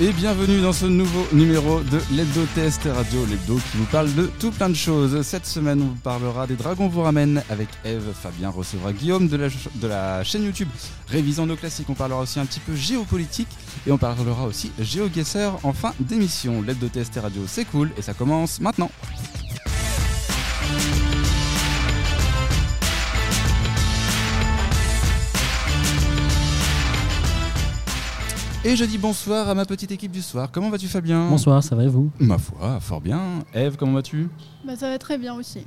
et bienvenue dans ce nouveau numéro de l'Hebdo Test Radio, l'Hebdo qui vous parle de tout plein de choses. Cette semaine, on vous parlera des Dragons vous ramène avec Eve. Fabien recevra Guillaume de la, de la chaîne YouTube Révisant nos classiques. On parlera aussi un petit peu géopolitique et on parlera aussi GeoGuessr en fin d'émission. L'Hebdo Test Radio, c'est cool et ça commence maintenant. Et je dis bonsoir à ma petite équipe du soir. Comment vas-tu Fabien? Bonsoir, ça va et vous? Ma foi, fort bien. Eve, comment vas-tu? Bah, Ça va très bien aussi.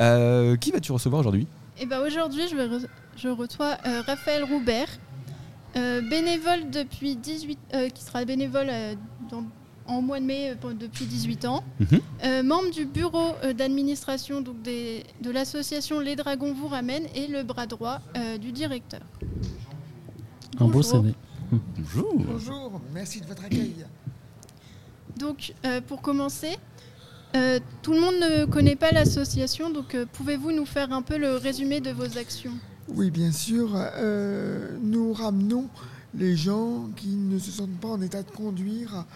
Euh, qui vas-tu recevoir aujourd'hui? Eh ben aujourd'hui, je, vais je reçois euh, Raphaël Roubert, euh, bénévole depuis 18... qui sera bénévole en mois de mai depuis 18 ans, mhm. membre du bureau d'administration donc de l'association Les Dragons vous ramènent et le bras droit du directeur. Un beau CV. Bonjour. Bonjour, merci de votre accueil. Donc, euh, pour commencer, euh, tout le monde ne connaît pas l'association, donc euh, pouvez-vous nous faire un peu le résumé de vos actions? Oui, bien sûr. nous ramenons les gens qui ne se sentent pas en état de conduire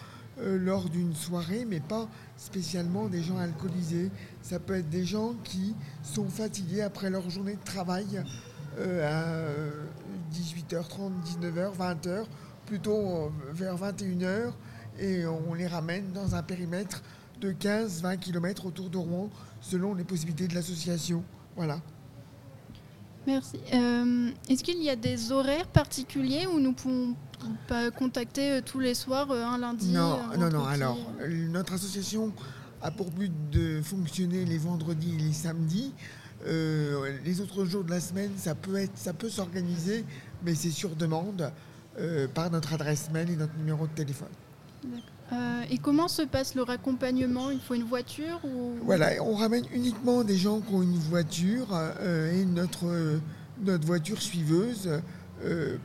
lors d'une soirée, mais pas spécialement des gens alcoolisés. Ça peut être des gens qui sont fatigués après leur journée de travail à 18h30, 19h, 20h, plutôt euh, vers 21h, et on les ramène dans un périmètre de 15-20 km autour de Rouen, selon les possibilités de l'association. Voilà. Merci. Euh, est-ce qu'il y a des horaires particuliers où nous pouvons pas contacter euh, tous les soirs, un lundi Non, non, non. Alors, notre association a pour but de fonctionner les vendredis et les samedis. Euh, les autres jours de la semaine, ça peut être, ça peut s'organiser, mais c'est sur demande euh, par notre adresse mail et notre numéro de téléphone. Euh, et comment se passe le raccompagnement? Il faut une voiture ou... Voilà, on ramène uniquement des gens qui ont une voiture et notre, notre voiture suiveuse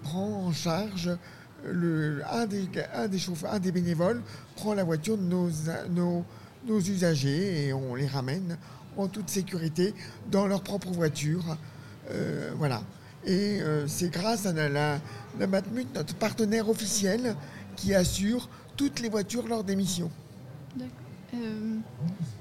prend en charge le, un, des, un, des chauffeurs, un des bénévoles prend la voiture de nos, nos, nos usagers et on les ramène en toute sécurité dans leur propre voiture. Euh, voilà. Et euh, c'est grâce à la, la, Matmut, notre partenaire officiel, qui assure toutes les voitures lors des missions. Euh,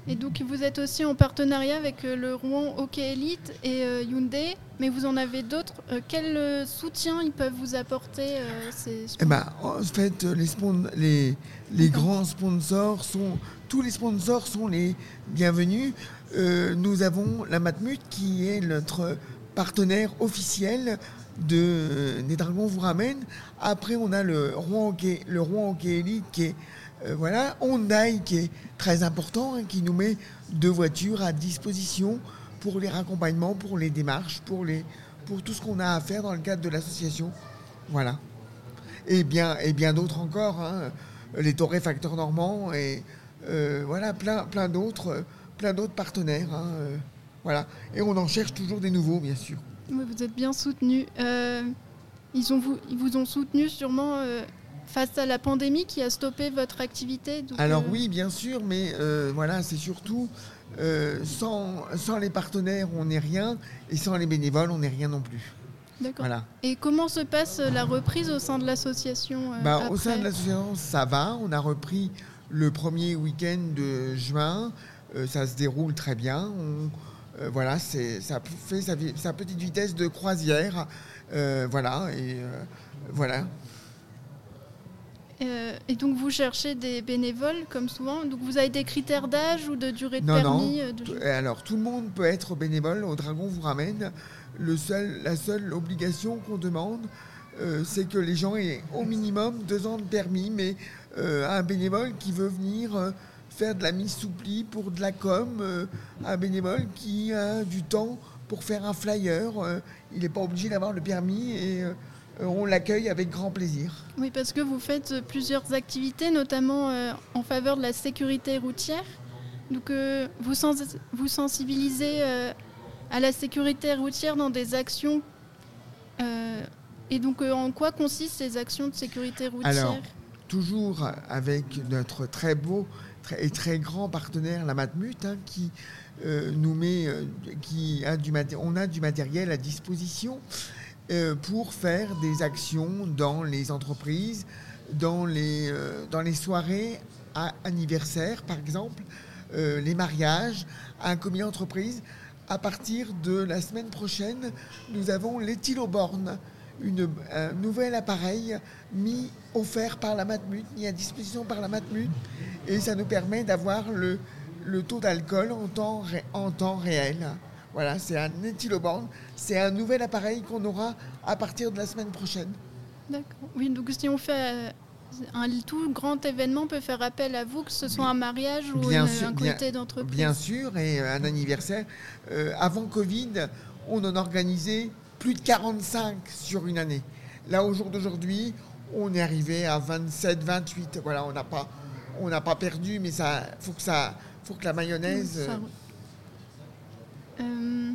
et donc vous êtes aussi en partenariat avec le Rouen Hockey Elite et Hyundai, mais vous en avez d'autres. quel soutien ils peuvent vous apporter ces eh ben, En fait, les, les, les grands sponsors sont tous les sponsors sont les bienvenus. Euh, nous avons la Matmut qui est notre partenaire officiel de des Dragons vous ramène. Après, on a le Rouen le Rouen Elite qui est euh, voilà, qui est très important, hein, qui nous met deux voitures à disposition pour les raccompagnements, pour les démarches, pour les pour tout ce qu'on a à faire dans le cadre de l'association. Voilà. Et bien, et bien d'autres encore, hein, les torréfacteurs normands et euh, voilà, plein, plein d'autres, euh, plein d'autres partenaires. Hein, euh, voilà. Et on en cherche toujours des nouveaux, bien sûr. vous êtes bien soutenu. ils, ont vous, ils vous ont soutenu sûrement face à la pandémie qui a stoppé votre activité Alors oui, bien sûr, mais voilà, c'est surtout sans, sans, les partenaires, on n'est rien, et sans les bénévoles, on n'est rien non plus. D'accord. Voilà. Et comment se passe la reprise au sein de l'association bah, Au sein de l'association, ça va. On a repris le premier week-end de juin. Euh, ça se déroule très bien. Euh, voilà, ça fait sa, petite vitesse de croisière. Euh, voilà, et voilà. et donc vous cherchez des bénévoles comme souvent. Donc vous avez des critères d'âge ou de durée de permis Non. Alors tout le monde peut être bénévole. Au Dragon vous ramène. Le seul, la seule obligation qu'on demande, c'est que les gens aient au minimum deux ans de permis, mais euh, un bénévole qui veut venir faire de la mise sous pli pour de la com, euh, un bénévole qui a du temps pour faire un flyer. il n'est pas obligé d'avoir le permis et on l'accueille avec grand plaisir. Oui, parce que vous faites plusieurs activités, notamment en faveur de la sécurité routière. Donc, vous, vous, sensibilisez à la sécurité routière dans des actions. et donc, en quoi consistent ces actions de sécurité routière? Toujours avec notre très beau et très grand partenaire, la Matmut, hein, qui euh, nous met, euh, qui a du on a du matériel à disposition euh, pour faire des actions dans les entreprises, dans les, dans les soirées à anniversaire, par exemple, les mariages, un comité d'entreprise. À partir de la semaine prochaine, nous avons l'éthyloborne, une, un nouvel appareil mis offert par la Matmut, mis à disposition par la Matmut, et ça nous permet d'avoir le, le taux d'alcool en temps, ré- en temps réel. Voilà, c'est un éthyloborne, c'est un nouvel appareil qu'on aura à partir de la semaine prochaine. D'accord. Oui, donc si on fait euh, un tout grand événement, on peut faire appel à vous, que ce soit un mariage ou Bien une- sûr, un comité d'entreprise. Bien sûr, et euh, un anniversaire. Euh, avant Covid, on en organisait plus de 45 sur une année. Là, au jour d'aujourd'hui, on est arrivé à 27, 28. Voilà, on n'a pas, on n'a pas perdu, mais ça, faut que ça, faut que la mayonnaise. Ça- euh, Euh,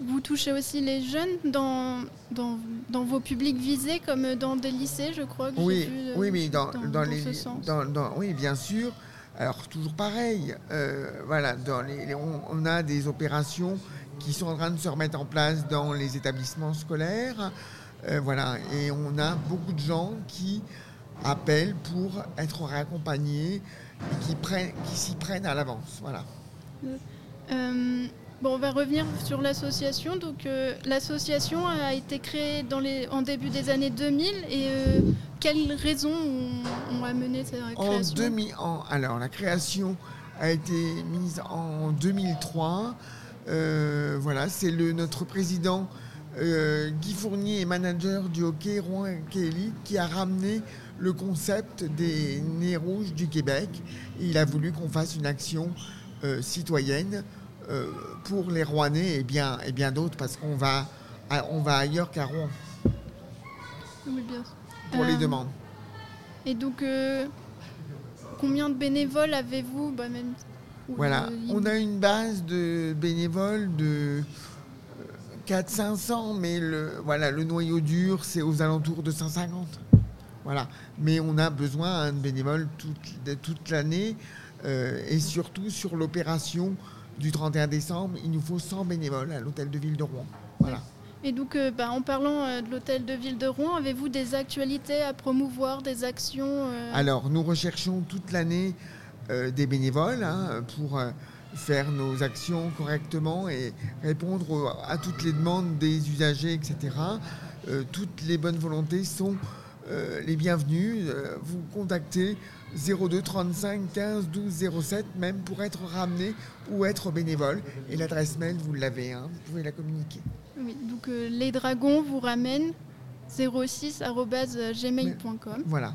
vous touchez aussi les jeunes dans, dans, dans vos publics visés, comme dans des lycées, je crois. Que Oui, vu, euh, oui, mais dans, dans- dans dans les, oui, bien sûr. Alors toujours pareil. euh, voilà, dans les, les- on, on a des opérations qui sont en train de se remettre en place dans les établissements scolaires. euh, voilà, et on a beaucoup de gens qui appellent pour être raccompagnés et qui prennent, qui s'y prennent à l'avance. Voilà. Euh, bon, on va revenir sur l'association. Donc, euh, l'association a été créée dans les, en début des années 2000. Et quelles raisons ont, ont amené cette En création? 2000, en- alors la création a été mise en 2003. Euh, voilà, c'est le notre président euh, Guy Fournier et manager du hockey Rouen Elite qui a ramené le concept des nez rouges du Québec. Il a voulu qu'on fasse une action euh, citoyenne euh, pour les Rouennais et bien, et bien d'autres parce qu'on va, à- on va ailleurs qu'à Rouen Oui, bien. pour les demandes. Et donc, combien de bénévoles avez-vous? Bah, même, Voilà, on a une base de bénévoles de 400-500, mais le, voilà, le noyau dur, c'est aux alentours de 150. Voilà. Mais on a besoin de bénévoles toute, toute l'année euh, et surtout sur l'opération du 31 décembre, il nous faut 100 bénévoles à l'hôtel de ville de Rouen. Voilà. Et donc, euh, bah, en parlant euh, de l'hôtel de ville de Rouen, avez-vous des actualités à promouvoir, des actions euh, Alors, nous recherchons toute l'année euh, des bénévoles hein, pour euh, faire nos actions correctement et répondre à toutes les demandes des usagers, etc. Euh, toutes les bonnes volontés sont euh, les bienvenues. Euh, vous contactez 02 35 15 12 07 même pour être ramené ou être bénévole. Et l'adresse mail, vous l'avez, hein, vous pouvez la communiquer. Oui, donc euh, les dragons vous ramènent 06@gmail.com. Voilà.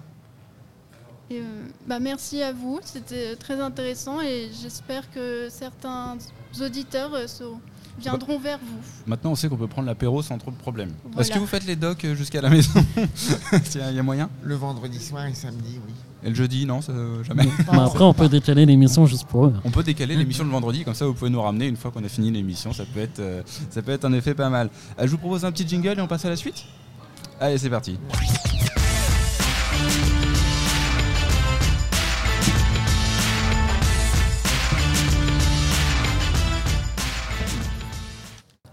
Et, euh, bah, merci à vous, c'était très intéressant et j'espère que certains auditeurs euh, seront- viendront vers vous. Maintenant, on sait qu'on peut prendre l'apéro sans trop de problèmes. Voilà. Est-ce que vous faites les docs euh, jusqu'à la maison Il y, a- moyen? Le vendredi soir et samedi, oui. Et le jeudi, non, ça, jamais. Mais après, on peut décaler l'émission juste pour eux. On peut décaler l'émission le vendredi, comme ça vous pouvez nous ramener une fois qu'on a fini l'émission. Ça peut être, ça peut être un effet pas mal. Je vous propose un petit jingle et on passe à la suite? Allez, c'est parti.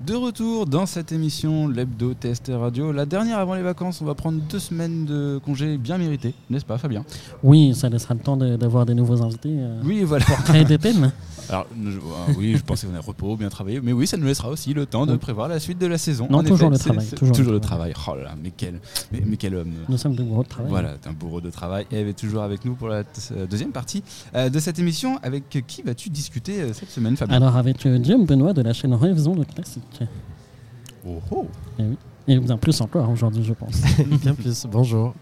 De retour dans cette émission, l'hebdo test radio. La dernière avant les vacances, on va prendre deux semaines de congé bien méritées, n'est-ce pas Fabien? Oui, ça laissera le temps de- d'avoir des nouveaux invités euh, Oui, voilà. pour créer des thèmes. Alors, je- ah oui, je pensais qu'on a repos, bien travaillé, mais oui, ça nous laissera aussi le temps de prévoir la suite de la saison. Non, En toujours le travail, toujours le le travail. Oh là là, mais quel, mais, mais quel homme. Nous sommes de gros de travail. Voilà, un bourreau de travail. Eve est toujours avec nous pour la euh, deuxième partie euh, de cette émission. Avec qui vas-tu discuter euh, cette semaine, Fabien? Alors, avec Jim Benoît de la chaîne Révision de Classique. Oh, oh. Et bien plus encore aujourd'hui, je pense. Bien plus. Bonjour.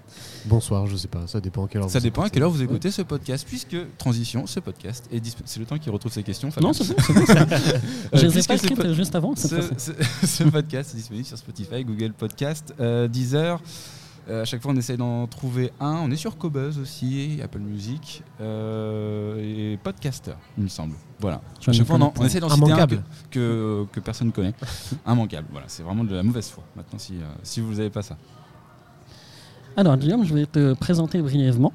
Bonsoir, je sais pas, ça dépend à quelle heure Ça vous dépend à écoutez. quelle heure vous écoutez ce podcast, puisque transition, ce podcast est disp- C'est le temps qu'il retrouve ses questions, Fabien. non, c'est bon, c'est bon. ça. Euh, Je les ai puisque pas écrites po- juste avant. Ce, podcast est disponible sur Spotify, Google Podcast, euh, Deezer. Euh, à chaque fois, on essaie d'en trouver un. On est sur Cobuzz aussi, Apple Music euh, et Podcaster, il me semble. Voilà. Je à chaque fois, on, on essaie d'en citer un que, que, que personne ne connaît. Immanquable. Voilà, c'est vraiment de la mauvaise foi. Maintenant, si, euh, si vous n'avez pas ça. Alors, Guillaume, je vais te présenter brièvement.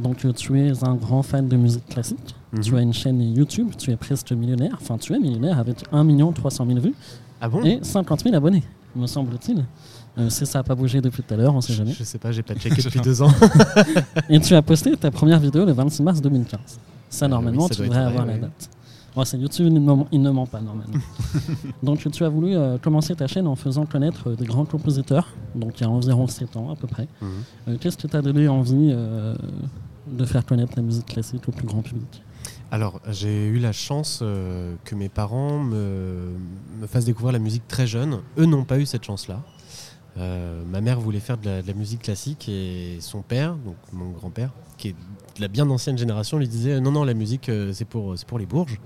Donc, euh, tu es un grand fan de musique classique. Mhm. Tu as une chaîne YouTube. Tu es presque millionnaire. Enfin, tu es millionnaire avec 1 300 000 vues Ah bon? et 50 000 abonnés. me semble-t-il. Euh, si ça n'a pas bougé depuis tout à l'heure, on ne sait jamais. Je sais pas, j'ai pas checké depuis deux ans. Et tu as posté ta première vidéo le 26 mars 2015. Ça, Euh, normalement, oui, ça tu devrais vrai, avoir la date. Bon, c'est YouTube, il ne, ment- il ne ment pas normalement. donc, tu as voulu euh, commencer ta chaîne en faisant connaître euh, des grands compositeurs, donc il y a environ 7 ans à peu près. Mhm. Euh, Qu'est-ce qui t'a donné envie euh, de faire connaître la musique classique au plus grand public? Alors, j'ai eu la chance euh, que mes parents me, me fassent découvrir la musique très jeune. Eux n'ont pas eu cette chance-là. Euh, ma mère voulait faire de la, musique classique et son père, donc mon grand-père, qui est de la bien ancienne génération, lui disait non, non, la musique euh, c'est pour, pour les bourges.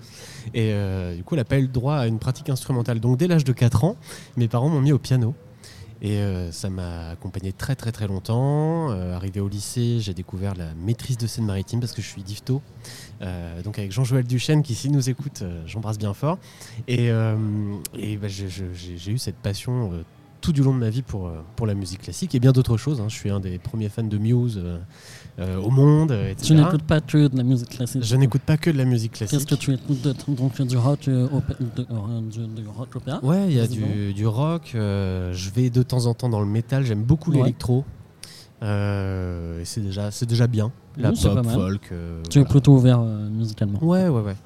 Et euh, du coup, elle n'a pas eu le droit à une pratique instrumentale. Donc, dès l'âge de 4 ans, mes parents m'ont mis au piano. Et ça m'a accompagné très très très longtemps. Arrivé au lycée, j'ai découvert la maîtrise de scène maritime parce que je suis difto. Donc avec Jean-Joël Duchesne qui s'il nous écoute, j'embrasse bien fort. Et, bah, j'ai eu cette passion tout du long de ma vie pour, euh, pour la musique classique et bien d'autres choses. hein. Je suis un des premiers fans de Muse euh, euh, au monde, Tu n'écoutes pas que de la musique classique Je n'écoute pas que de la musique Qu'est-ce classique. que tu écoutes de, Donc du rock, euh, opé- de- euh, du, du rock opéra Ouais, il y a du, du rock. je vais de temps en temps dans le métal. J'aime beaucoup Ouais. Euh, c'est déjà, c'est déjà bien. La Oui, pop, folk. euh, Tu es plutôt ouvert euh, musicalement. Ouais, ouais, ouais.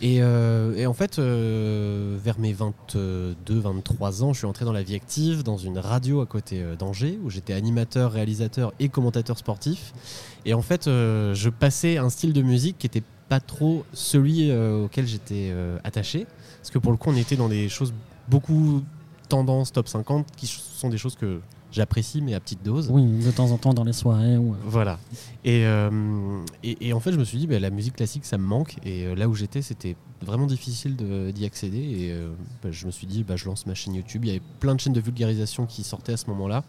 Et, euh, et en fait, vers mes 22-23 ans, je suis entré dans la vie active, dans une radio à côté d'Angers, où j'étais animateur, réalisateur et commentateur sportif. Et en fait, je passais un style de musique qui était pas trop celui auquel j'étais attaché. Parce que pour le coup, on était dans des choses beaucoup tendance top 50, qui sont des choses que j'apprécie, mais à petite dose. Oui, de temps en temps dans les soirées. Ou... Voilà. Et, euh, et, et en fait, je me suis dit, bah, la musique classique, ça me manque. Et euh, là où j'étais, c'était vraiment difficile d'y accéder. Et euh, bah, je me suis dit, bah, je lance ma chaîne YouTube. Il y avait plein de chaînes de vulgarisation qui sortaient à ce moment-là.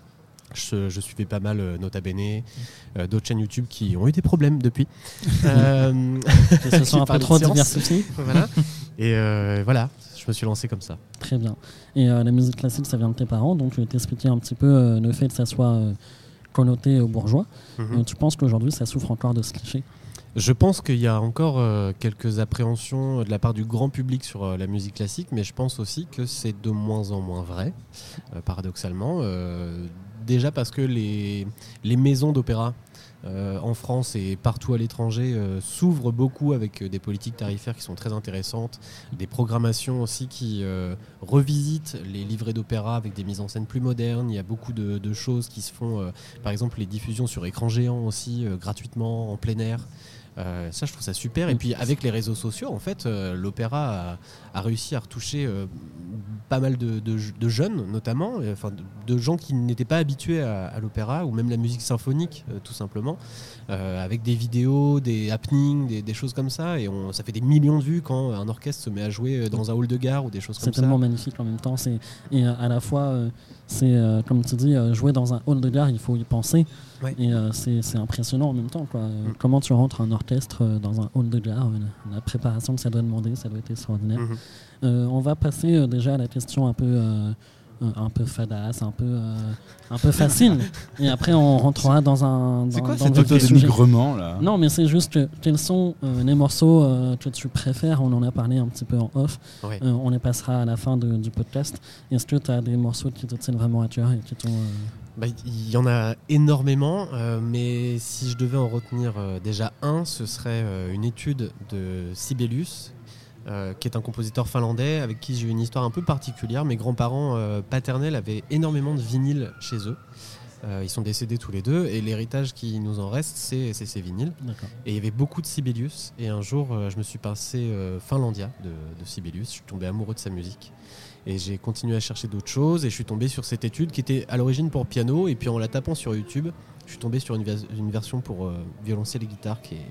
Je, je suivais pas mal euh, Nota Bene, euh, d'autres chaînes YouTube qui ont eu des problèmes depuis. Euh, Qui se sont un peu trop science. diversifiés. voilà. Et euh, voilà, me suis lancé comme ça. Très bien. Et euh, la musique classique, ça vient de tes parents. Donc je vais t'expliquer un petit peu euh, le fait que ça soit euh, connoté bourgeois. Mhm. Euh, tu penses qu'aujourd'hui, ça souffre encore de ce cliché? Je pense qu'il y a encore quelques appréhensions de la part du grand public sur la musique classique, mais je pense aussi que c'est de moins en moins vrai, paradoxalement. Déjà parce que les, les maisons d'opéra euh, en France et partout à l'étranger euh, s'ouvrent beaucoup avec euh, des politiques tarifaires qui sont très intéressantes, des programmations aussi qui euh, revisitent les livrets d'opéra avec des mises en scène plus modernes. Il y a beaucoup de, choses qui se font, euh, par exemple les diffusions sur écran géant aussi, gratuitement, en plein air. Euh, ça, je trouve ça super. Et puis, avec les réseaux sociaux, en fait, euh, l'opéra a, a réussi à retoucher euh, pas mal de, de- de jeunes, notamment, enfin, de, de gens qui n'étaient pas habitués à, à l'opéra ou même la musique symphonique, tout simplement, avec des vidéos, des happenings, des, des choses comme ça. Et on, ça fait des millions de vues quand un orchestre se met à jouer dans un hall de gare ou des choses C'est comme ça. tellement magnifique en même temps. C'est, et à la fois, c'est euh, comme tu dis, euh, jouer dans un hall de gare, il faut y penser. Et euh, c'est, impressionnant en même temps. Quoi. Mm. Comment tu rentres un orchestre dans un hall de gare, la, préparation que ça doit demander, ça doit être extraordinaire. Mhm. Euh, on va passer déjà à la question un peu, un peu fadasse, un peu, euh, un peu facile. et après, on rentrera dans un. C'est quoi dans cette le vif auto du sujet. dénigrement là? Non, mais c'est juste que quels sont euh, les morceaux euh, que tu préfères? On en a parlé un petit peu en off. Euh, on les passera à la fin de- du podcast. Est-ce que tu as des morceaux qui te tiennent vraiment à cœur et qui t'ont. euh, Bah, Il y en a énormément, euh, mais si je devais en retenir euh, déjà un, ce serait euh, une étude de Sibelius, euh, qui est un compositeur finlandais avec qui j'ai eu une histoire un peu particulière. Mes grands-parents euh, paternels avaient énormément de vinyles chez eux. Euh, ils sont décédés tous les deux et l'héritage qui nous en reste, c'est ces vinyles. Et il y avait beaucoup de Sibelius. Et un jour, je me suis passé Finlandia de, de Sibelius. Je suis tombé amoureux de sa musique. Et j'ai continué à chercher d'autres choses. Et je suis tombé sur cette étude qui était à l'origine pour piano. Et puis en la tapant sur YouTube, je suis tombé sur une, vers- une version pour violoncelle et guitare qui est,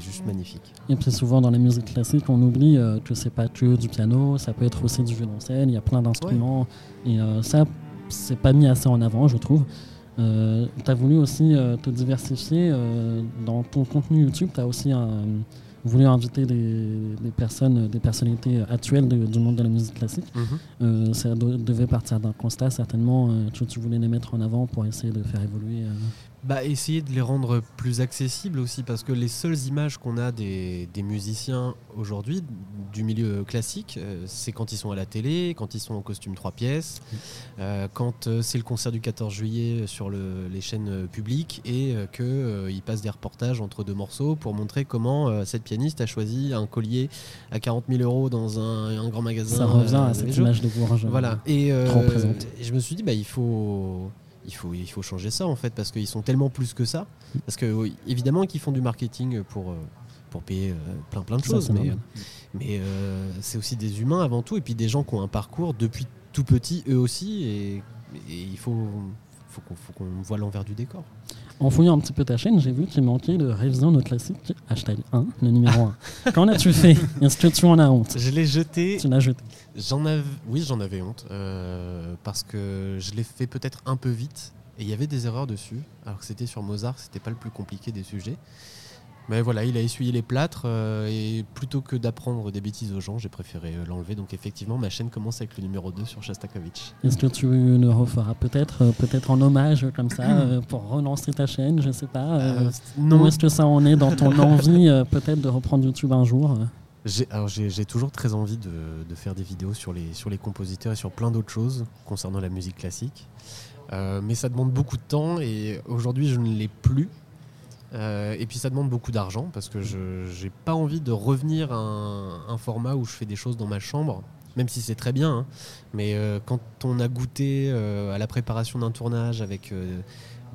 qui est juste magnifique. Et puis souvent dans la musique classique, on oublie euh, que c'est pas que du piano, ça peut être aussi du violoncelle, il y a plein d'instruments. Et euh, ça, c'est pas mis assez en avant, je trouve. Euh, tu as voulu aussi euh, te diversifier euh, dans ton contenu YouTube. Tu as aussi euh, voulu inviter des, des personnes, des personnalités actuelles de- du monde de la musique classique. Euh, ça devait partir d'un constat certainement que tu voulais les mettre en avant pour essayer de faire évoluer. Bah, essayer de les rendre plus accessibles aussi, parce que les seules images qu'on a des, des musiciens aujourd'hui, du milieu classique, euh, c'est quand ils sont à la télé, quand ils sont en costume trois pièces, euh, quand euh, c'est le concert du 14 juillet sur le- les chaînes publiques et qu'ils passent des reportages entre deux morceaux pour montrer comment cette pianiste a choisi un collier à 40 000 euros dans un, un grand magasin. Ça revient à cette image de Bourges. Voilà. Et, trop présente. et je me suis dit, bah, il faut. Il faut, il faut changer ça en fait parce qu'ils sont tellement plus que ça. Parce que évidemment qu'ils font du marketing pour, euh, pour payer euh, plein plein de Ça, choses, mais, normal. mais euh, c'est aussi des humains avant tout et puis des gens qui ont un parcours depuis tout petit eux aussi et, et il faut, faut qu'on faut qu'on voit l'envers du décor. En fouillant un petit peu ta chaîne, j'ai vu qu'il manquait de révision de classique hashtag 1, le numéro 1. Qu'en as-tu fait? Est-ce que tu en as honte? Je l'ai jeté Tu l'as jeté. J'en avais, oui, j'en avais honte euh, parce que je l'ai fait peut-être un peu vite et il y avait des erreurs dessus. Alors que c'était sur Mozart, c'était pas le plus compliqué des sujets. Mais voilà, il a essuyé les plâtres euh, et plutôt que d'apprendre des bêtises aux gens, j'ai préféré euh, l'enlever. Donc effectivement, ma chaîne commence avec le numéro 2 sur Shostakovich. Est-ce que tu le referas peut-être euh, peut-être en hommage comme ça pour relancer ta chaîne Je sais pas. non, Où est-ce que ça en est dans ton envie peut-être de reprendre YouTube un jour J'ai, alors j'ai, j'ai toujours très envie de, de faire des vidéos sur les, sur les compositeurs et sur plein d'autres choses concernant la musique classique. Mais ça demande beaucoup de temps et aujourd'hui je ne l'ai plus. Euh, et puis ça demande beaucoup d'argent parce que je n'ai pas envie de revenir à un, un format où je fais des choses dans ma chambre, même si c'est très bien. hein. Mais euh, quand on a goûté euh, à la préparation d'un tournage avec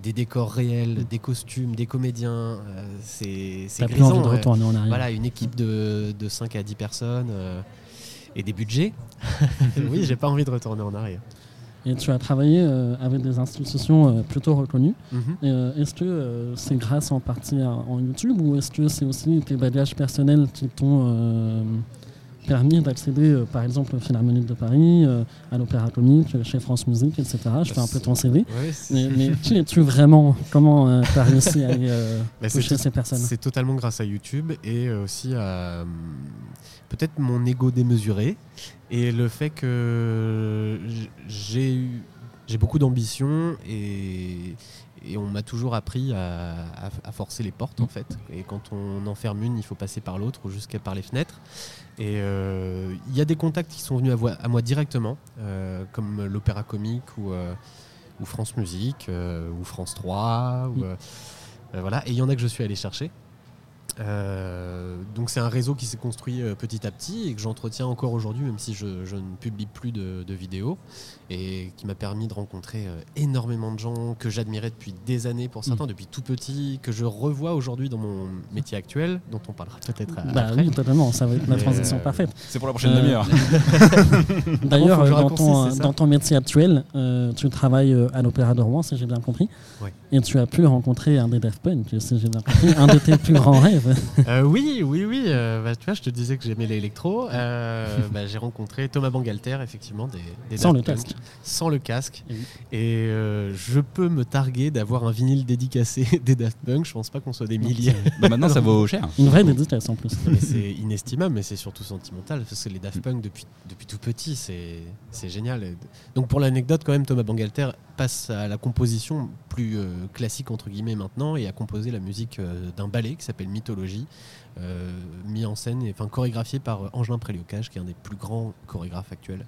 des décors réels, des costumes, des comédiens, c'est, c'est plus envie de retourner en arrière. Voilà, une équipe de, de 5 à 10 personnes et des budgets. oui, j'ai pas envie de retourner en arrière. Et tu as travaillé euh, avec des institutions euh, plutôt reconnues. Mhm. Euh, est-ce que c'est grâce en partie à, en YouTube ou est-ce que c'est aussi tes bagages personnels qui t'ont permis d'accéder, euh, par exemple, au Philharmonique de Paris, euh, à l'Opéra Comique, euh, chez France Musique, etc. Je fais un peu ton CV. Ouais, Mais, mais qui es-tu vraiment Comment tu as réussi à aller euh, Bah, toucher ces personnes? C'est totalement grâce à YouTube et euh, aussi à hum, peut-être mon ego démesuré et le fait que j'ai eu j'ai beaucoup d'ambition et, et on m'a toujours appris à, à- à forcer les portes en fait. Et quand on en ferme une, il faut passer par l'autre ou jusqu'à par les fenêtres. Et euh, il y a des contacts qui sont venus à, moi directement, euh, comme l'Opéra Comique ou, euh, ou France Musique ou France 3. Ou, Mm. voilà. Et il y en a que je suis allé chercher. Donc c'est un réseau qui s'est construit petit à petit et que j'entretiens encore aujourd'hui, même si je, je ne publie plus de, de vidéos, et qui m'a permis de rencontrer euh, énormément de gens que j'admirais depuis des années pour certains, depuis tout petit, que je revois aujourd'hui dans mon métier actuel, dont on parlera peut-être à- Bah après. oui, totalement, ça va être la Mais, transition euh, parfaite. C'est pour la prochaine Euh, demi-heure. D'ailleurs, euh, dans, ton, dans métier actuel, euh, tu travailles euh, à l'Opéra de Rouen, si j'ai bien compris. Ouais. Et tu as pu rencontrer un des Daft Punk, si j'ai bien compris, un de tes plus grands rêves. Euh, oui, oui, oui. euh, bah, tu vois, je te disais que j'aimais l'électro. Euh, bah, j'ai rencontré Thomas Bangalter, effectivement, des, des Sans Daft le Punk. casque. Sans le casque. Et oui. Et euh, je peux me targuer d'avoir un vinyle dédicacé des Daft Punk. Je pense pas qu'on soit des milliers. Bah, maintenant, ça vaut cher. Une vraie dédicace en plus. C'est inestimable, mais c'est surtout sentimental. Parce que les Daft Punk, depuis, depuis tout petit, c'est c'est génial. Donc pour l'anecdote, quand même, Thomas Bangalter passe à la composition plus euh, classique, entre guillemets, maintenant, et a composé la musique euh, d'un ballet qui s'appelle Mythologie, euh, mis en scène, et enfin chorégraphié par Angelin Préliocage, qui est un des plus grands chorégraphes actuels.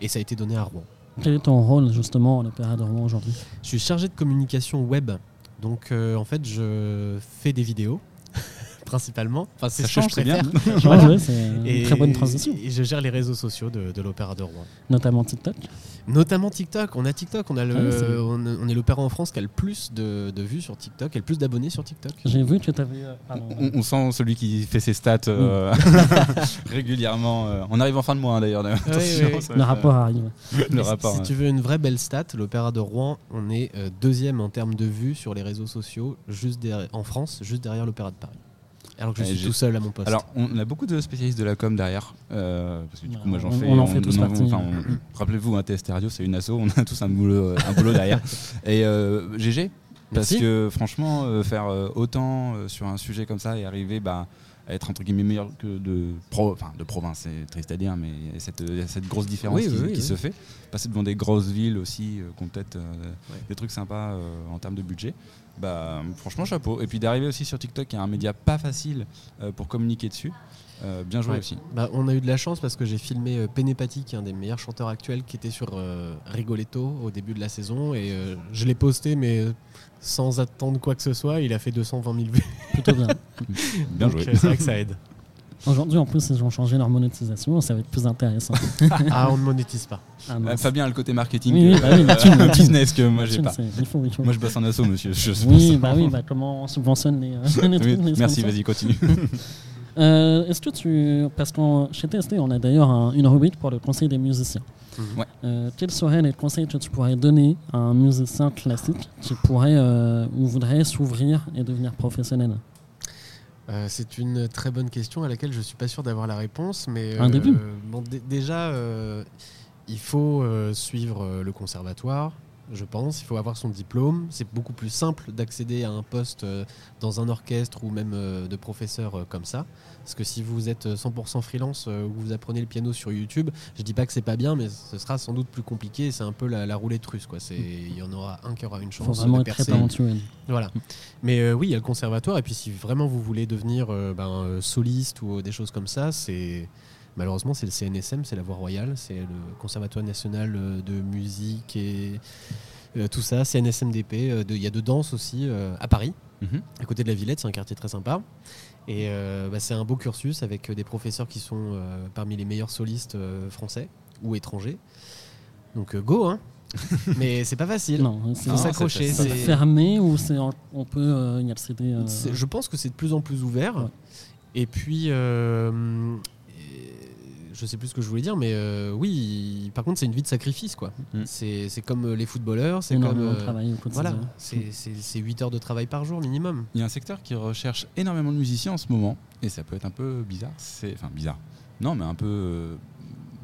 Et ça a été donné à Rouen. Quel est ton rôle justement à l'Opéra de Rouen aujourd'hui? Je suis chargé de communication web. Donc euh, en fait, je fais des vidéos, principalement. Enfin, c'est Ça ce que je change, c'est bien. préfère. Voilà. ouais, C'est une très bonne transition. Et je gère les réseaux sociaux de, de l'Opéra de Rouen. Notamment TikTok. Notamment TikTok. On a TikTok. On, a le, Ah oui, c'est- on, on est l'opéra en France qui a le plus de, de vues sur TikTok et le plus d'abonnés sur TikTok. J'ai vu que tu avais. euh, On, on sent celui qui fait ses stats euh, régulièrement. euh. On arrive en fin de mois hein, d'ailleurs. Oui. le rapport arrive. le Et rapport. si ouais. tu veux une vraie belle stat, l'Opéra de Rouen, on est euh, deuxième en termes de vues sur les réseaux sociaux juste derrière- en France, juste derrière l'Opéra de Paris. Alors que je suis tout seul à mon poste. Alors, on a beaucoup de spécialistes de la com derrière. euh, parce que du coup, moi, j'en fais. on en fait tous partie. on- Rappelez-vous, un TST Radio, c'est une asso. On a tous un boulot, un boulot derrière. Et euh, GG, parce Merci. que franchement, euh, faire euh, autant euh, sur un sujet comme ça et arriver bah, à être entre guillemets meilleur que de, pro, enfin, de province, c'est triste à dire, mais il y a cette, cette grosse différence Oui, qui, oui, oui, qui oui. se fait. Passer devant des grosses villes aussi, euh, qui ont peut-être euh, Ouais. des trucs sympas euh, en termes de budget. Bah, franchement, chapeau. Et puis d'arriver aussi sur TikTok, qui est un média pas facile euh, pour communiquer dessus. Euh, bien joué Ouais. aussi. Bah, on a eu de la chance parce que j'ai filmé euh, Penepati, qui est un des meilleurs chanteurs actuels, qui était sur euh, Rigoletto au début de la saison. Et euh, je l'ai posté, mais sans attendre quoi que ce soit. Il a fait 220 000 vues. Plutôt bien. Bien Donc, joué. C'est vrai que ça aide. Aujourd'hui, en plus, ils ont changé leur monétisation, ça va être plus intéressant. Ah, on ne monétise pas. Ah, Euh. Fabien a le côté marketing, Oui, oui, bah oui, thune, euh, business que moi j'ai pas. il faut, il faut. Moi je bosse en asso, monsieur. Je oui, bah oui, bah comment on subventionne les, euh, les Oui, trucs, les Merci, vas-y, continue. Euh, Est-ce que tu. Parce que chez TST, on a d'ailleurs un- une rubrique pour le conseil des musiciens. Mhm. Ouais. Euh, quels seraient les conseils que tu pourrais donner à un musicien classique qui pourrait euh, ou voudrait s'ouvrir et devenir professionnel? Euh, c'est une très bonne question à laquelle je suis pas sûr d'avoir la réponse, mais Un euh, début. bon, dé- déjà, euh, il faut suivre le conservatoire, je pense. Il faut avoir son diplôme. C'est beaucoup plus simple d'accéder à un poste euh, dans un orchestre ou même euh, de professeur euh, comme ça. Parce que si vous êtes 100% freelance ou vous apprenez le piano sur YouTube, je dis pas que c'est pas bien, mais ce sera sans doute plus compliqué. C'est un peu la, la roulette russe, quoi. C'est il y en aura un qui aura une Il faut chance vraiment de être très percer. Voilà. Mais euh, oui, il y a le conservatoire. Et puis si vraiment vous voulez devenir euh, ben, soliste ou des choses comme ça, c'est malheureusement c'est le CNSM, c'est la voie royale, c'est le Conservatoire national euh, de musique et euh, tout ça, CNSMDP. euh, Il y a de danse aussi euh, à Paris, Mhm. à côté de la Villette, c'est un quartier très sympa. Et bah, c'est un beau cursus avec des professeurs qui sont parmi les meilleurs solistes français ou étrangers. Donc go, hein Mais c'est pas facile. Non, c'est s'accrocher. c'est fermé ou c'est on peut euh, y accéder euh, Je pense que c'est de plus en plus ouvert. Ouais. Et puis, euh, je sais plus ce que je voulais dire, mais euh, oui, par contre, c'est une vie de sacrifice, quoi. Mm. C'est c'est comme euh, les footballeurs, c'est comme. euh, travail au quotidien. voilà, c'est c'est- c'est 8 heures de travail par jour minimum. Il y a un secteur qui recherche énormément de musiciens en ce moment, et ça peut être un peu bizarre. C'est enfin bizarre. Non, mais un peu euh,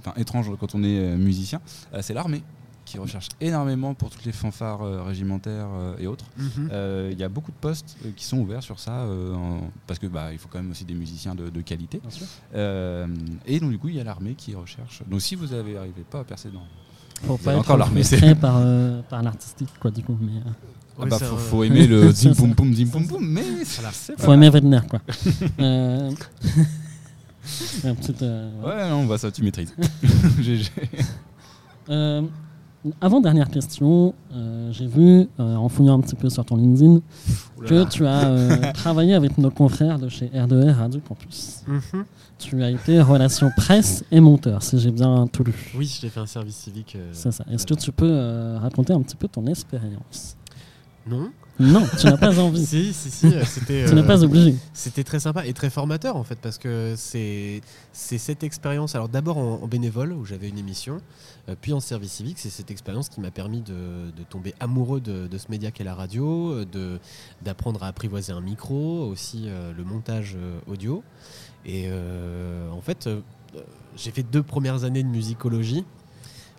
enfin étrange quand on est musicien. C'est l'armée qui recherche énormément pour toutes les fanfares euh, régimentaires euh, et autres. Euh, Il y a beaucoup de postes euh, qui sont ouverts sur ça, euh, en- parce que bah il faut quand même aussi des musiciens de, de qualité. Euh, et donc du coup il y a l'armée qui recherche. Donc si vous avez arrivé pas à percer dans, Faut pas être encore l'armée, c'est- par, euh, par l'artistique, quoi, du coup. Mais, euh, ah Ouais, bah, faut, aimer le zim poum poum zim poum poum, mais faut pas- aimer Wedner, quoi. euh, euh, ouais. Non, on voit ça, tu maîtrises. GG. Euh, avant-dernière question, euh, j'ai vu, euh, en fouillant un petit peu sur ton LinkedIn, que tu as euh, travaillé avec nos confrères de chez R2R Radio Campus. Mhm. Tu as été relation presse et monteur, si j'ai bien tout lu. Oui, j'ai fait un service civique. C'est ça. Est-ce que tu peux raconter un petit peu ton expérience? Non Non, tu n'as pas envie. Si, si, si. C'était. Tu n'es pas obligé. C'était très sympa et très formateur en fait parce que c'est c'est cette expérience. Alors d'abord en, en bénévole où j'avais une émission, puis en service civique, c'est cette expérience qui m'a permis de, tomber amoureux de, ce média qu'est la radio, euh, d'apprendre à apprivoiser un micro, aussi euh, le montage euh, audio. Et euh, en fait, euh, euh, j'ai fait deux premières années de musicologie.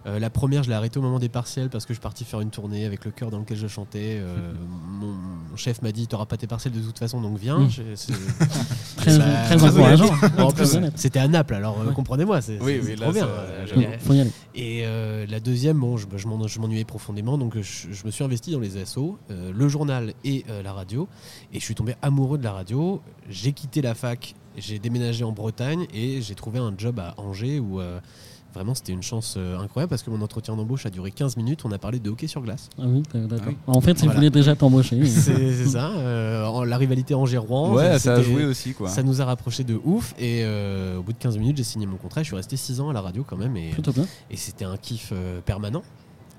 Euh, la première, je l'ai arrêtée au moment des partiels parce que je suis parti faire une tournée avec le chœur dans lequel je chantais. Euh, mon, mon chef m'a dit Tu n'auras pas tes partiels de toute façon, donc viens. J'ai- c'est- Très, Bah, très très encourageant. Bon, en Très plus, honnête. c'était à Naples, alors euh, Ouais. comprenez-moi, c'est Oui, oui, trop bien. Euh, faut y aller. Et euh, la deuxième, bon, je, je m'en- je m'ennuyais profondément, donc je, je me suis investi dans les assos, euh, le journal et euh, la radio, et je suis tombé amoureux de la radio. J'ai quitté la fac, j'ai déménagé en Bretagne et j'ai trouvé un job à Angers où euh, vraiment c'était une chance euh, incroyable parce que mon entretien d'embauche a duré 15 minutes. On a parlé de hockey sur glace. Ah oui, d'accord. Ah oui. En fait, il Voilà. voulait déjà t'embaucher. C'est c'est ça. euh, la rivalité Angers-Rouen. Ouais, ça a c'était- joué aussi quoi. Ça nous a rapprochés de ouf et euh, au bout de 15 minutes j'ai signé mon contrat, je suis resté 6 ans à la radio quand même et, Plutôt bien. et c'était un kiff euh, permanent.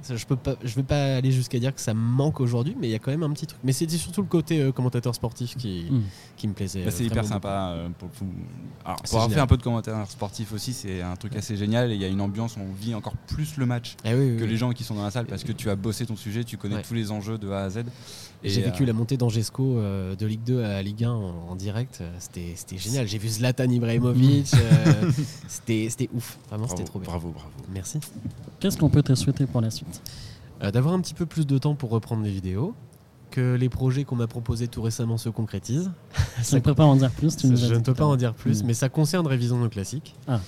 Je peux pas, je vais pas aller jusqu'à dire que ça me manque aujourd'hui, mais il y a quand même un petit truc. Mais c'était surtout le côté euh, commentateur sportif qui, Mm. qui me plaisait. Bah, c'est euh, hyper sympa. euh, pour, pour- Alors, C'est pour avoir génial. fait un peu de commentaire sportif aussi, c'est un truc assez génial. Et il y a une ambiance, on vit encore plus le match oui, oui, que oui. les gens qui sont dans la salle parce que tu as bossé ton sujet, tu connais Ouais. tous les enjeux de A à Z. J'ai euh, vécu la montée d'Angesco euh, de Ligue 2 à Ligue 1 en, en direct. euh, C'était c'était génial. J'ai vu Zlatan Ibrahimovic. euh, C'était c'était ouf. Vraiment, Bravo, c'était trop bien. bravo, bravo. Merci. Qu'est-ce qu'on peut te souhaiter pour la suite? Euh, D'avoir un petit peu plus de temps pour reprendre les vidéos. Que les projets qu'on m'a proposés tout récemment se concrétisent. Je ne peux pas en dire plus. Tu nous as je ne peux pas en dire plus, Mm. mais ça concerne Révision nos classiques. Ah.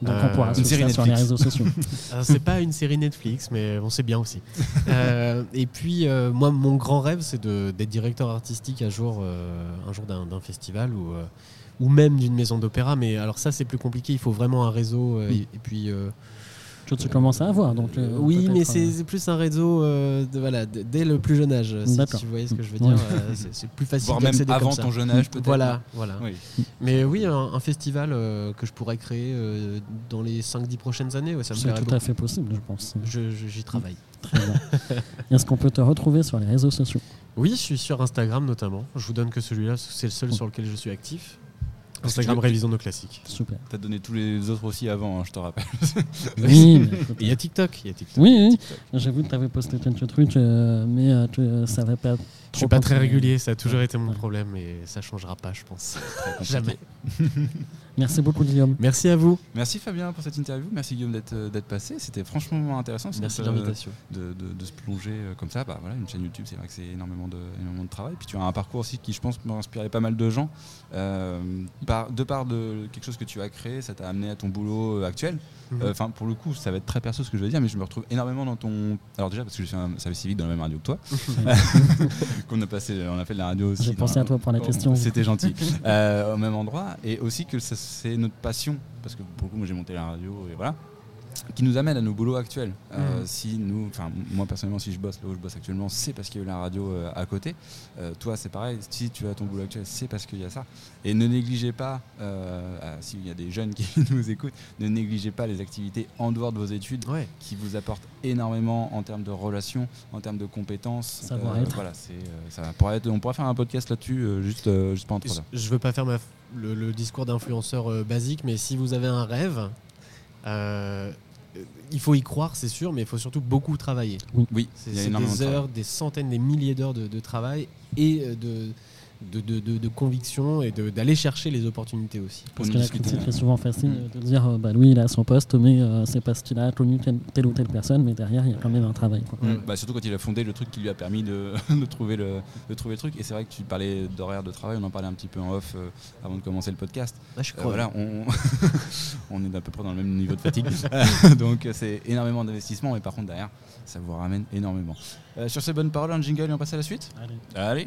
Donc on pourra une série sur les Netflix. réseaux sociaux. Alors, c'est pas une série Netflix, mais on sait bien aussi. Euh, et puis, euh, moi, mon grand rêve, c'est d'être directeur artistique un jour, euh, un jour d'un festival ou, euh, ou même d'une maison d'opéra. Mais alors, ça, c'est plus compliqué. Il faut vraiment un réseau. euh, et, et puis. Que tu commences à avoir. Donc, euh, oui, mais euh, c'est plus un réseau euh, de, voilà, dès le plus jeune âge. Si, vous voyez ce que je veux dire, euh, c'est plus facile Voire même d'accéder avant comme ça. ton jeune âge, peut-être. Voilà, voilà. Oui. Mais oui, un, un festival euh, que je pourrais créer euh, dans les 5-10 prochaines années, ouais, ça me C'est tout à fait possible, je pense. Je- je- J'y travaille. Très bien. Est-ce qu'on peut te retrouver sur les réseaux sociaux? Oui, je suis sur Instagram notamment. Je vous donne que celui-là, c'est le seul sur lequel je suis actif. Instagram Révision nos classiques. Super. T'as donné tous les autres aussi avant, hein, je te rappelle. Oui, Il y a TikTok. Il y a TikTok. oui, oui. j'ai vu que tu avais posté quelques trucs, euh, mais euh, tu ne savais pas trop. Je suis pas très régulier, ça a toujours Ouais, été mon ouais. problème et ça changera pas, je pense. Jamais. Merci beaucoup, Guillaume. Merci à vous. Merci Fabien pour cette interview. Merci Guillaume d'être euh, passé. C'était franchement intéressant. Merci de Euh, l'invitation. de, de- de se plonger euh, comme ça. Bah, voilà, une chaîne YouTube, c'est vrai que c'est énormément de, énormément de travail. Puis tu as un parcours aussi qui, je pense, m'a inspiré pas mal de gens. Euh, par, de part de quelque chose que tu as créé, ça t'a amené à ton boulot actuel. Mhm. Euh, Enfin, pour le coup, ça va être très perso ce que je vais dire, mais je me retrouve énormément dans ton. Alors déjà parce que je suis un service civique dans la même radio que toi, qu'on a passé, on a fait de la radio aussi. J'ai pensé à toi pour la Oh, question. C'était gentil. Euh, au même endroit. Et aussi que ça, c'est notre passion. Parce que pour le coup, moi j'ai monté la radio et voilà. Qui nous amène à nos boulots actuels. Euh. Si nous, enfin moi personnellement, si je bosse là où je bosse actuellement, c'est parce qu'il y a eu la radio euh, à côté. Euh, toi, c'est pareil. Si tu as ton boulot actuel, c'est parce qu'il y a ça. Et ne négligez pas, ah, s'il y a des jeunes qui nous écoutent, ne négligez pas les activités en dehors de vos études Ouais. qui vous apportent énormément en termes de relations, en termes de compétences. Euh, Savoir-être. voilà, c'est euh, ça pourrait être- on pourrait faire un podcast là-dessus, juste, juste pendant trois heures. Je je veux pas faire ma- le, le discours d'influenceur euh, basique, mais si vous avez un rêve, euh, il faut y croire, c'est sûr, mais il faut surtout beaucoup travailler. Oui, C'est des heures, des centaines, des milliers d'heures de, de travail et euh, de, de, de, de- de conviction et de- d'aller chercher les opportunités aussi. Parce que la critique est souvent facile de dire euh, bah, lui il a son poste, mais euh, c'est parce qu'il a connu telle, telle ou telle personne, mais derrière il y a quand même un travail. quoi. Mm. Bah, surtout quand il a fondé le truc qui lui a permis de, de trouver, le, de trouver le truc. Et c'est vrai que tu parlais d'horaire de travail, on en parlait un petit peu en off euh, avant de commencer le podcast. Ah, je Euh, crois. voilà, on, on est à peu près dans le même niveau de fatigue. Donc euh, c'est énormément d'investissement, mais par contre derrière, ça vous ramène énormément. Euh, sur ces bonnes paroles, un jingle et on passe à la suite? Allez. Allez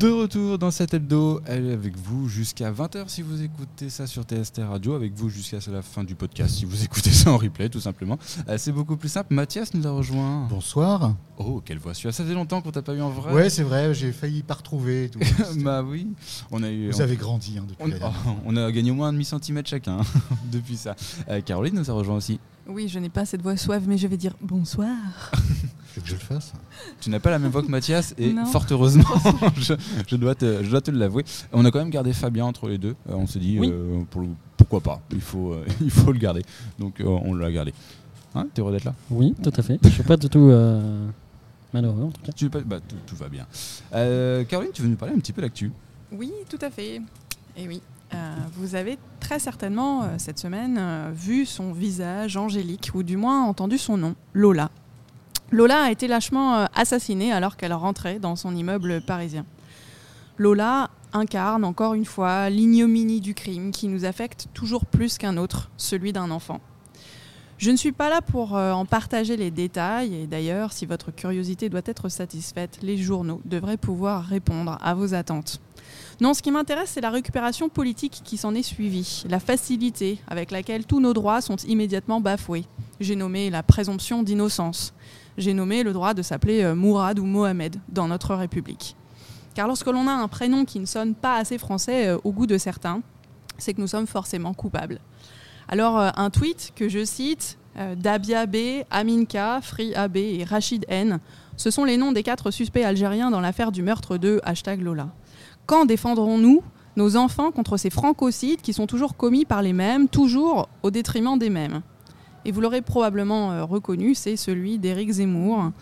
De retour dans cet hebdo, elle est avec vous jusqu'à 20h si vous écoutez ça sur TST Radio, avec vous jusqu'à la fin du podcast si vous écoutez ça en replay tout simplement. Euh, c'est beaucoup plus simple. Mathias nous a rejoint. Bonsoir. Oh, quelle voix suave. Ça faisait longtemps qu'on t'a pas eu en vrai. Ouais, c'est vrai, j'ai failli pas retrouver. tout. bah oui. On a eu. Vous avez grandi hein, depuis on, oh, on a gagné au moins un demi-centimètre chacun hein, depuis ça. Euh, Caroline nous a rejoint aussi. Oui, je n'ai pas cette voix suave, mais je vais dire bonsoir. Tu veux que je le fasse Tu n'as pas la même voix que Mathias et Non. fort heureusement, je, je dois te, je dois te l'avouer. On a quand même gardé Fabien entre les deux. Euh, on s'est dit, Oui. euh, pour le- pourquoi pas Il faut, euh, il faut le garder. Donc euh, on l'a gardé. Hein, T'es heureux d'être là? Oui, tout à fait. Je suis pas du tout euh, malheureux en tout cas. tu, veux pas- bah, tout, tout va bien. Euh, Caroline, tu veux nous parler un petit peu d'actu Oui, tout à fait. Et oui, euh, vous avez très certainement euh, cette semaine euh, vu son visage angélique, ou du moins entendu son nom, Lola. Lola a été lâchement euh, assassinée alors qu'elle rentrait dans son immeuble parisien. Lola incarne encore une fois l'ignominie du crime qui nous affecte toujours plus qu'un autre, celui d'un enfant. Je ne suis pas là pour euh, en partager les détails et d'ailleurs, si votre curiosité doit être satisfaite, les journaux devraient pouvoir répondre à vos attentes. Non, ce qui m'intéresse, c'est la récupération politique qui s'en est suivie, la facilité avec laquelle tous nos droits sont immédiatement bafoués. J'ai nommé la présomption d'innocence. J'ai nommé le droit de s'appeler euh, Mourad ou Mohamed dans notre République. Car lorsque l'on a un prénom qui ne sonne pas assez français euh, au goût de certains, c'est que nous sommes forcément coupables. Alors, euh, un tweet que je cite, Dabia B, Amin K, Free AB et Rachid N, ce sont les noms des quatre suspects algériens dans l'affaire du meurtre de hashtag Lola. Quand défendrons-nous nos enfants contre ces francocides qui sont toujours commis par les mêmes, toujours au détriment des mêmes? Et vous l'aurez probablement euh, reconnu, c'est celui d'Éric Zemmour,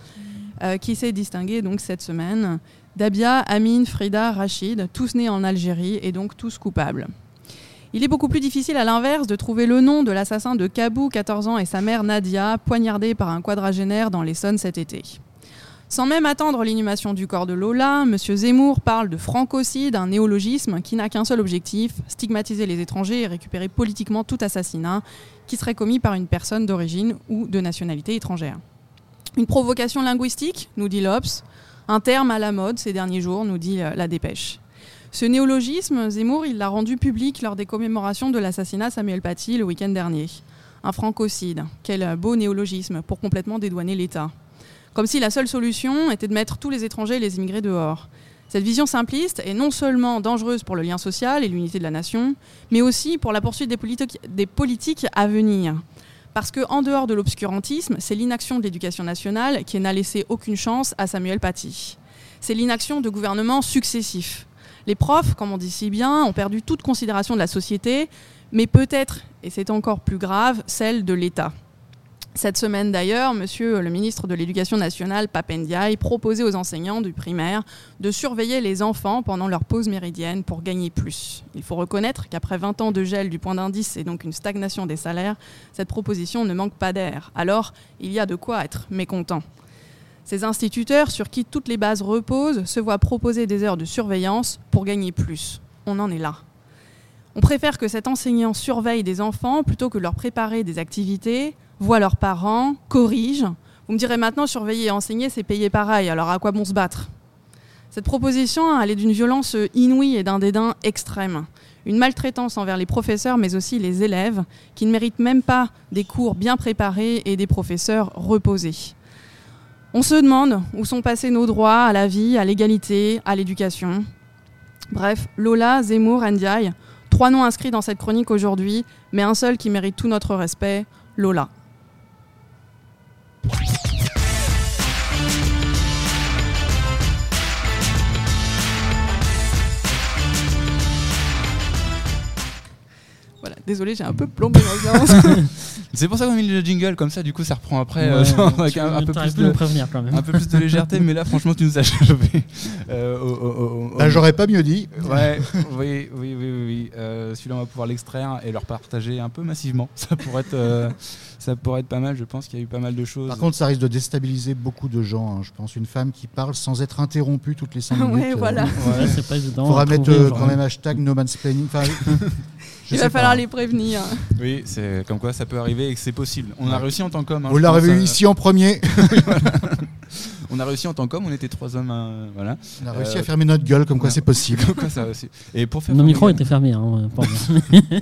euh, qui s'est distingué donc cette semaine. Dabia, Amin, Frida, Rachid, tous nés en Algérie et donc tous coupables. Il est beaucoup plus difficile à l'inverse de trouver le nom de l'assassin de Kabou, 14 ans, et sa mère Nadia, poignardés par un quadragénaire dans l'Essonne cet été. Sans même attendre l'inhumation du corps de Lola, M. Zemmour parle de francocide, un néologisme qui n'a qu'un seul objectif, stigmatiser les étrangers et récupérer politiquement tout assassinat qui serait commis par une personne d'origine ou de nationalité étrangère. Une provocation linguistique, nous dit l'Obs, un terme à la mode ces derniers jours, nous dit euh, la dépêche. Ce néologisme, Zemmour, il l'a rendu public lors des commémorations de l'assassinat Samuel Paty le week-end dernier. Un francocide, quel beau néologisme pour complètement dédouaner l'État. Comme si la seule solution était de mettre tous les étrangers et les immigrés dehors. Cette vision simpliste est non seulement dangereuse pour le lien social et l'unité de la nation, mais aussi pour la poursuite des, politiques, à venir. Parce qu'en dehors de l'obscurantisme, c'est l'inaction de l'éducation nationale qui n'a laissé aucune chance à Samuel Paty. C'est l'inaction de gouvernements successifs. Les profs, comme on dit si bien, ont perdu toute considération de la société, mais peut-être, et c'est encore plus grave, celle de l'État. Cette semaine d'ailleurs, monsieur le ministre de l'Éducation nationale, Papendiaï, proposait aux enseignants du primaire de surveiller les enfants pendant leur pause méridienne pour gagner plus. Il faut reconnaître qu'après 20 ans de gel du point d'indice et donc une stagnation des salaires, cette proposition ne manque pas d'air. Alors, il y a de quoi être mécontent. Ces instituteurs, sur qui toutes les bases reposent, se voient proposer des heures de surveillance pour gagner plus. On en est là. On préfère que cet enseignant surveille des enfants plutôt que leur préparer des activités, voit leurs parents, corrige. Vous me direz maintenant, surveiller et enseigner, c'est payer pareil, alors à quoi bon se battre? Cette proposition, elle est d'une violence inouïe et d'un dédain extrême. Une maltraitance envers les professeurs, mais aussi les élèves, qui ne méritent même pas des cours bien préparés et des professeurs reposés. On se demande où sont passés nos droits à la vie, à l'égalité, à l'éducation. Bref, Lola, Zemmour, Ndiaye, trois noms inscrits dans cette chronique aujourd'hui, mais un seul qui mérite tout notre respect, Lola. Désolé, j'ai un peu plombé l'ambiance. C'est pour ça qu'on a mis le jingle comme ça, du coup ça reprend après Ouais, euh, genre, avec un, un peu plus de, prévenir quand même. un peu plus de légèreté, mais là franchement tu nous as chauffé. Euh, Bah, J'aurais pas mieux dit. Ouais, oui, oui, oui, oui. oui. Euh, Celui-là, on va pouvoir l'extraire et le repartager un peu massivement. Ça pourrait être, euh, ça pourrait être pas mal. Je pense qu'il y a eu pas mal de choses. Par contre, ça risque de déstabiliser beaucoup de gens. hein. Je pense une femme qui parle sans être interrompue toutes les 5 minutes. Ouais, voilà. Ouais, c'est pas évident. faudra mettre trouver euh, quand même hashtag no mansplaining. Enfin, je Il va falloir pas. les prévenir. oui, c'est comme quoi ça peut arriver et que c'est possible. On a réussi en tant qu'homme. hein, l'avez pense, vu euh, ici en premier. On a réussi en tant qu'homme. On était trois hommes. euh, voilà. On a réussi Euh, à fermer notre gueule, comme quoi c'est possible. Comme quoi, ça. Et pour faire Nos micros étaient fermés. Hein,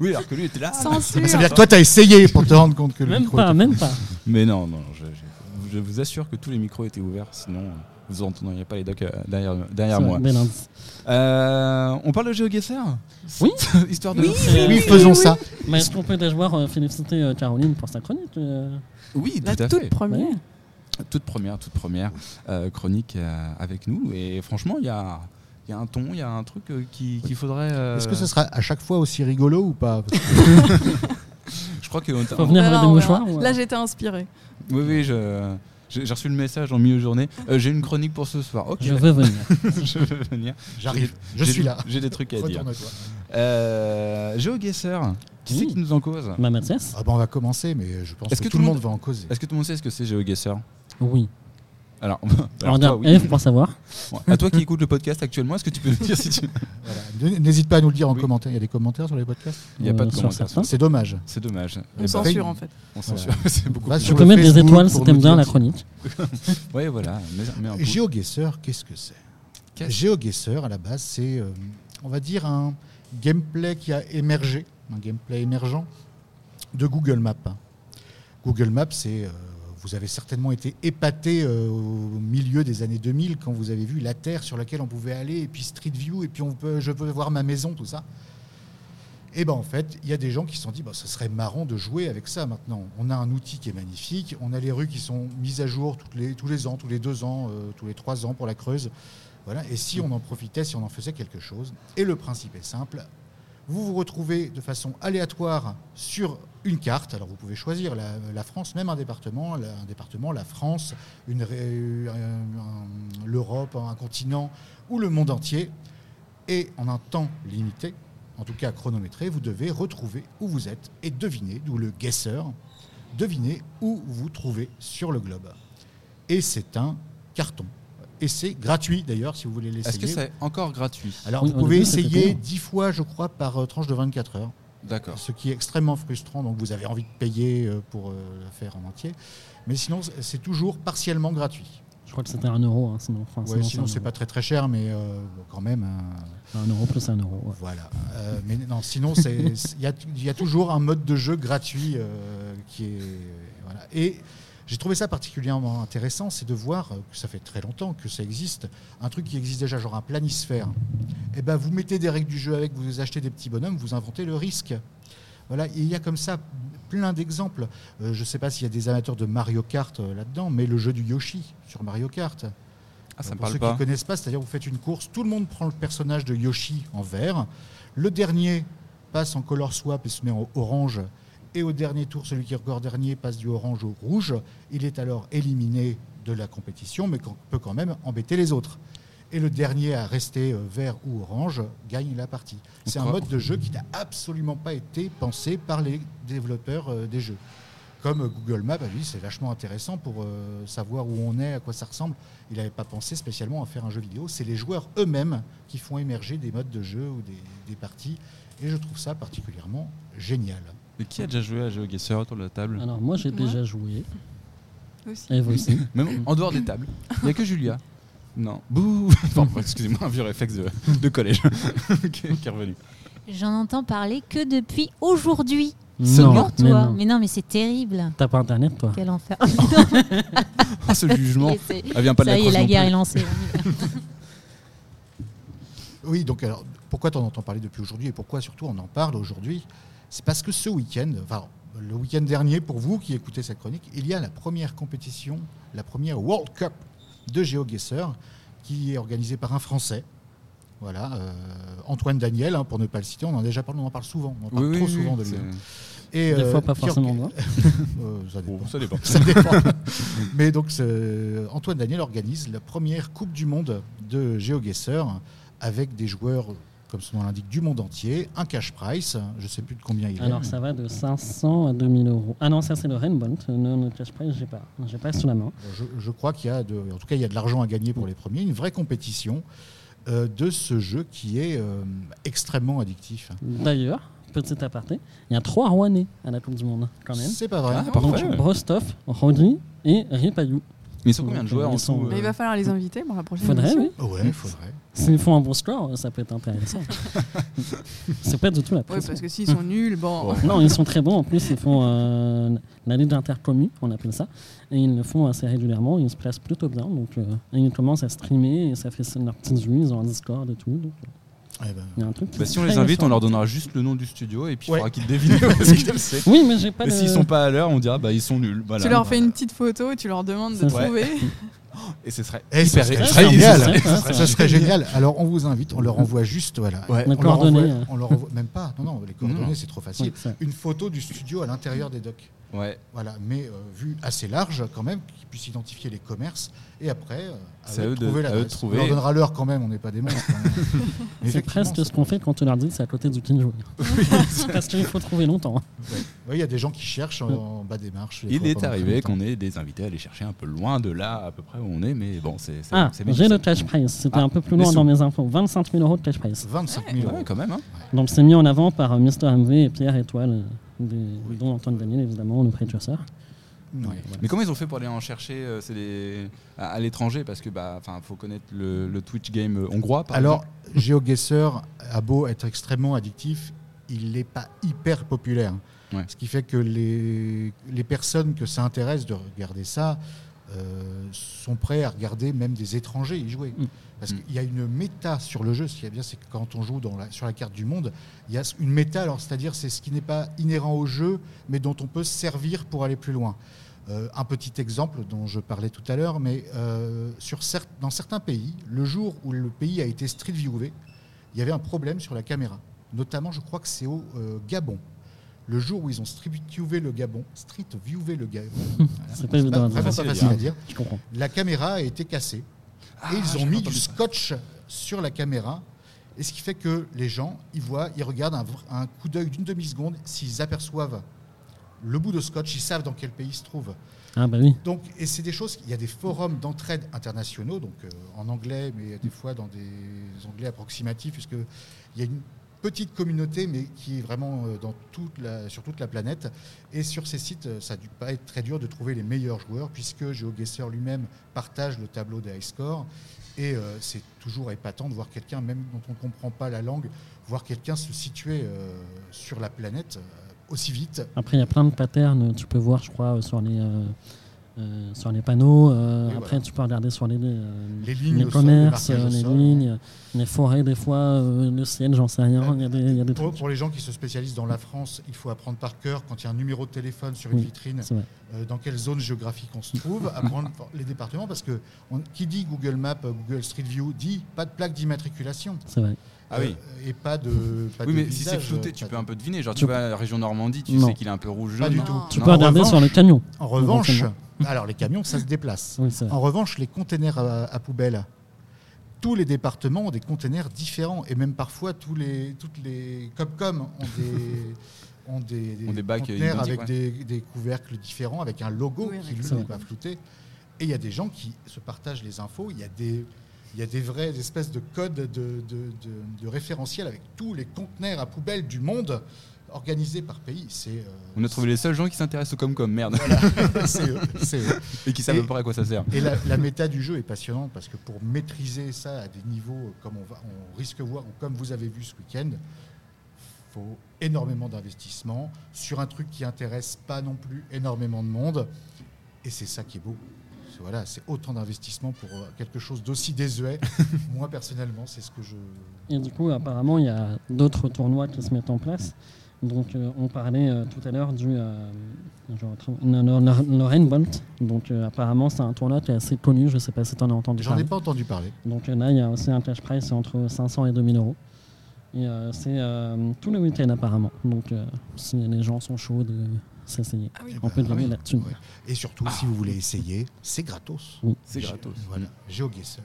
Oui, alors que lui était là. Censure. Ça veut dire que toi, t'as essayé pour te rendre compte que le même micro pas, était- même pas. Mais non, non. Je, je- je vous assure que tous les micros étaient ouverts. Sinon, euh, vous entendriez pas les docs euh, derrière, moi. Euh, on parle de GeoGuessr Oui. Histoire de. Oui, Oui, faisons ça. Mais est-ce qu'on peut déjà voir euh, féliciter euh, Caroline pour sa chronique euh, Oui, La tout à toute fait. première. ouais. toute première, toute première euh, chronique euh, avec nous. Et franchement, il y a, il y a un ton, il y a un truc euh, qui- qu'il faudrait. euh, Est-ce que ce sera à chaque fois aussi rigolo ou pas? Je crois que. Faut venir On avec des mouchoirs Là, j'étais inspirée. Oui, oui, je. J'ai reçu le message en milieu de journée. Euh, j'ai une chronique pour ce soir. Ok, Je veux venir. je veux venir. J'arrive, je J'ai- suis là. J'ai des trucs à dire. Euh, GeoGuessr, qui Oui. c'est qui nous en cause? Ma Mathias Ah bah on va commencer, mais je pense Est-ce que, que tout le monde va en causer. Est-ce que tout le monde sait ce que c'est GeoGuessr Oui. Alors, Alors, alors toi, oui. Pour savoir. Bon, à toi qui écoutes le podcast actuellement, est-ce que tu peux nous dire si tu. Voilà. N'hésite pas à nous le dire en Oui. commentaire. Il y a des commentaires sur les podcasts Il n'y a pas de Euh, sur commentaires. C'est dommage. C'est dommage. On Eh ben, censure en fait. on censure. c'est beaucoup plus Tu peux mettre des étoiles si t'aimes bien la chronique. Ouais, voilà. GeoGuessr, qu'est-ce que c'est GeoGuessr, à la base, c'est, euh, on va dire, un gameplay qui a émergé, un gameplay émergent de Google Maps. Google Maps, c'est, euh, vous avez certainement été épaté euh, au milieu des années 2000 quand vous avez vu la terre sur laquelle on pouvait aller, et puis Street View, et puis on je peux voir ma maison, tout ça. Et ben en fait, il y a des gens qui se sont dit, bah, ce serait marrant de jouer avec ça maintenant. On a un outil qui est magnifique, on a les rues qui sont mises à jour tous les ans, tous les deux ans, euh, tous les trois ans pour la Creuse. Voilà. Et si on en profitait, si on en faisait quelque chose. Et le principe est simple. Vous vous retrouvez de façon aléatoire sur une carte. Alors vous pouvez choisir la, la France, même un département, la- un département, la France, une ré- un- un- l'Europe, un continent ou le monde entier. Et en un temps limité, en tout cas chronométré, vous devez retrouver où vous êtes et deviner, d'où le guesseur, deviner où vous trouvez sur le globe. Et c'est un carton. Et c'est gratuit d'ailleurs si vous voulez l'essayer. Est-ce que c'est encore gratuit? Alors Oui, vous pouvez essayer payant. 10 fois, je crois, par euh, tranche de 24 heures. D'accord. Ce qui est extrêmement frustrant, donc vous avez envie de payer euh, pour euh, le faire en entier. Mais sinon, c'est- toujours partiellement gratuit. Je crois que c'était un euro, hein, sinon. Enfin, Ouais, sinon, c'est pas très très cher, mais euh, quand même. hein, Un euro plus un euro. ouais. Voilà. Euh, mais non, sinon, c'est- il y, a- il y a toujours un mode de jeu gratuit euh, qui est. Voilà. Et j'ai trouvé ça particulièrement intéressant, c'est de voir euh, que ça fait très longtemps que ça existe, un truc qui existe déjà, genre un planisphère. Et ben, vous mettez des règles du jeu avec, vous achetez des petits bonhommes, vous inventez le risque. Voilà, il y a comme ça plein d'exemples. Euh, je ne sais pas s'il y a des amateurs de Mario Kart euh, là-dedans, mais le jeu du Yoshi sur Mario Kart. Ah, ça Euh, me Pour parle ceux pas. qui ne connaissent pas, c'est-à-dire vous faites une course, tout le monde prend le personnage de Yoshi en vert, le dernier passe en color swap et se met en orange, et au dernier tour, celui qui est encore dernier passe du orange au rouge. Il est alors éliminé de la compétition, mais peut quand même embêter les autres. Et le dernier à rester euh, vert ou orange gagne la partie. C'est un mode de jeu qui n'a absolument pas été pensé par les développeurs euh, des jeux. Comme euh, Google Maps, lui, c'est vachement intéressant pour euh, savoir où on est, à quoi ça ressemble. Il n'avait pas pensé spécialement à faire un jeu vidéo. C'est les joueurs eux-mêmes qui font émerger des modes de jeu ou des, des parties. Et je trouve ça particulièrement génial. Mais qui a déjà joué à GeoGuessr autour de la table? Alors, moi, j'ai déjà joué. Aussi. Et vous aussi. Même en dehors des tables. Il n'y a que Julia. Non. Bouh Enfin, excusez-moi, un vieux réflexe de, de collège qui est revenu. J'en entends parler que depuis aujourd'hui. Seulement Pour mais toi. non. Mais non, mais c'est terrible. T'as pas internet, toi? Quel enfer. Ah, ce jugement. Elle vient pas de Ça la y est, la guerre plus. est lancée. Oui, donc alors, pourquoi tu en entends parler depuis aujourd'hui et pourquoi surtout on en parle aujourd'hui? C'est parce que ce week-end, enfin le week-end dernier, pour vous qui écoutez cette chronique, il y a la première compétition, la première World Cup de GeoGuessr qui est organisée par un Français. Voilà, euh, Antoine Daniel, hein, pour ne pas le citer, on en a déjà parlé, on en parle souvent, on en parle Oui, trop oui, souvent oui, de lui. c'est- Et, Des euh, fois, pas qui forcément moi. Euh, ça dépend. Ça dépend. Ça dépend. Mais donc, Antoine Daniel organise la première Coupe du Monde de GeoGuessr avec des joueurs, comme son nom l'indique, du monde entier, un cash price, je ne sais plus de combien il est. Alors, ça va de 500 à 2000 euros. Ah non, ça, c'est le Rainbow. Ne, ne cache pas, j'ai pas. J'ai pas sous la main. Je, je crois qu'il y a, de, en tout cas, il y a de l'argent à gagner pour les premiers, une vraie compétition euh, de ce jeu qui est euh, extrêmement addictif. D'ailleurs, petit aparté, il y a trois Rouennais à la Coupe du Monde, quand même. C'est pas vrai. Ah, parfait. Donc, Rostov, Rodi et Ripayou. Mais ils sont combien de joueurs en Ils sont- tout Mais il euh va falloir les inviter pour la prochaine Faudrait, émission. oui. Ouais, il faudrait. S'ils font un bon score, ça peut être intéressant. c'est pas du tout la Ouais, pression. parce que s'ils sont nuls, bon. Non, ils sont très bons. En plus, ils font euh, la Ligue intercommu, on appelle ça. Et ils le font assez régulièrement. Ils se placent plutôt bien. Donc, euh, et ils commencent à streamer et ça fait leur petite vue. Ils ont un Discord et tout. Donc, euh, Eh ben, il y a un truc qui Bah, si on les invite, on leur donnera juste le nom du studio et puis il Ouais. faudra qu'ils devinent parce qu'ils c'est. Oui, mais j'ai pas Et le... s'ils sont pas à l'heure, on dira bah ils sont nuls. Voilà. tu leur fais une petite photo et tu leur demandes de trouver. Et ce serait ça hyper serait ça- génial. ça- serait génial. Alors, on vous invite, on leur envoie juste, voilà. Ouais. Les On leur coordonnées, envoie- euh. on leur envoie- même pas. Non, non, les coordonnées, c'est trop facile. Une photo du studio à l'intérieur des docks. Ouais. Voilà, mais euh, vue assez large quand même, qu'ils puissent identifier les commerces. Et après, euh, à eux de trouver à eux de trouver. On leur donnera l'heure quand même, on n'est pas des monstres. hein. C'est presque ce qu'on fait quand tu leur que c'est à côté du Kinjo. Parce qu'il faut trouver longtemps. Ouais. Ouais, Il y a des gens qui cherchent en, en bas des marches. Il est arrivé qu'on ait des invités à aller chercher un peu loin de là à peu près où on est, mais bon c'est. Ah, j'ai le cash price. C'était Ah, un peu plus loin dans mes infos. 25 000 euros de cash price. 25 000 euros. Ouais, quand même. Hein. Donc c'est mis en avant par euh, Mr. MV et Pierre Étoile, euh, des- dont Antoine Daniel évidemment, le précurseur. Ouais. Mais comment ils ont fait pour aller en chercher euh, des- à, à l'étranger? Parce que bah, enfin, faut connaître le, le Twitch game euh, hongrois. Par Alors, GeoGuessr a beau être extrêmement addictif, il n'est pas hyper populaire. Ouais. Ce qui fait que les, les personnes que ça intéresse de regarder ça euh, sont prêts à regarder même des étrangers y jouer. Mm. Parce Mm. qu'il y a une méta sur le jeu. Ce qui est bien, c'est que quand on joue dans la- sur la carte du monde, il y a une méta. Alors, c'est-à-dire, c'est ce qui n'est pas inhérent au jeu, mais dont on peut se servir pour aller plus loin. Euh, un petit exemple dont je parlais tout à l'heure, mais euh, sur dans certains pays, le jour où le pays a été street viewé, il y avait un problème sur la caméra. Notamment, je crois que c'est au euh, Gabon. Le jour où ils ont street viewé le Gabon, street viewé le Gabon. C'est pas évident à dire. vraiment Facile pas à facile à dire. Je comprends. La caméra a été cassée Ah, et ils ont mis du ça. scotch sur la caméra Et ce qui fait que les gens, ils voient, ils regardent un, un coup d'œil d'une demi-seconde, s'ils aperçoivent le bout de scotch, ils savent dans quel pays il se trouve. Ah bah oui. Donc, et c'est des choses, il y a des forums d'entraide internationaux, donc euh, en anglais, mais des fois dans des anglais approximatifs, puisque il y a une petite communauté, mais qui est vraiment euh, dans toute la, sur toute la planète. Et sur ces sites, euh, ça a dû pas être très dur de trouver les meilleurs joueurs, puisque GeoGuessr lui-même partage le tableau des high scores. Et euh, c'est toujours épatant de voir quelqu'un, même dont on ne comprend pas la langue, voir quelqu'un se situer sur la planète aussi vite. Après, il y a plein de patterns, tu peux voir, je crois, sur les, euh, sur les panneaux. euh, après, voilà. tu peux regarder sur les, euh, Les lignes les commerces, les sol. lignes, les forêts, des fois, le ciel, j'en sais rien. Il y a des, il y a des Pour, trucs. pour les gens qui se spécialisent dans la France, il faut apprendre par cœur quand il y a un numéro de téléphone sur une Oui, vitrine, dans quelle zone géographique on se trouve, apprendre les départements, parce que on- qui dit Google Maps, Google Street View, dit pas de plaque d'immatriculation. C'est vrai. Ah oui. Euh, et pas de. Pas Oui, de mais si c'est flouté, tu peux un peu deviner. Genre, tu vas à la région Normandie, tu Non. sais qu'il est un peu rouge Pas du Non. tout. Tu Non. peux regarder revanche- sur les camions. En revanche, alors les camions, ça se déplace. Oui. En revanche, les containers à, à poubelle, tous les départements ont des containers différents et même parfois tous les, toutes les Copcom ont des, ont des, Ont des bacs avec ouais. des, des couvercles différents, avec un logo Oui, qui lui n'est pas flouté. Et il y a des gens qui se partagent les infos. Il y a des, il y a des vraies espèces de codes de, de, de- de référentiels avec tous les conteneurs à poubelle du monde organisés par pays. C'est euh, On a trouvé les seuls gens qui s'intéressent au Comcom, merde. c'est eux, c'est eux. Et qui savent Et- à peu près à quoi ça sert. Et la, la méta du jeu est passionnante parce que pour maîtriser ça à des niveaux comme on, va, on risque de voir, ou comme vous avez vu ce week-end, faut énormément d'investissement sur un truc qui intéresse pas non plus énormément de monde. Et c'est ça qui est beau. C'est- Voilà, c'est autant d'investissement pour euh, quelque chose d'aussi désuet. Moi personnellement, c'est ce que je. Et du coup, apparemment, il y a d'autres tournois qui se mettent en place. Donc, euh, on parlait euh, tout à l'heure du euh, Rainbolt. Donc, euh, apparemment, c'est un tournoi qui est assez connu. Je ne sais pas si tu en as entendu J'en ai parler. pas entendu parler. Donc, euh, là, il y a aussi un cash price entre 500 et 2000 euros. Et euh, c'est euh, tout le week-end, apparemment. Donc, euh, si les gens sont chauds de s'essayer, Ah oui. on peut Ah gagner oui. là-dessus. Ouais. Et surtout, si vous voulez essayer, c'est gratos. Oui. C'est gratos. Voilà, GeoGuessr,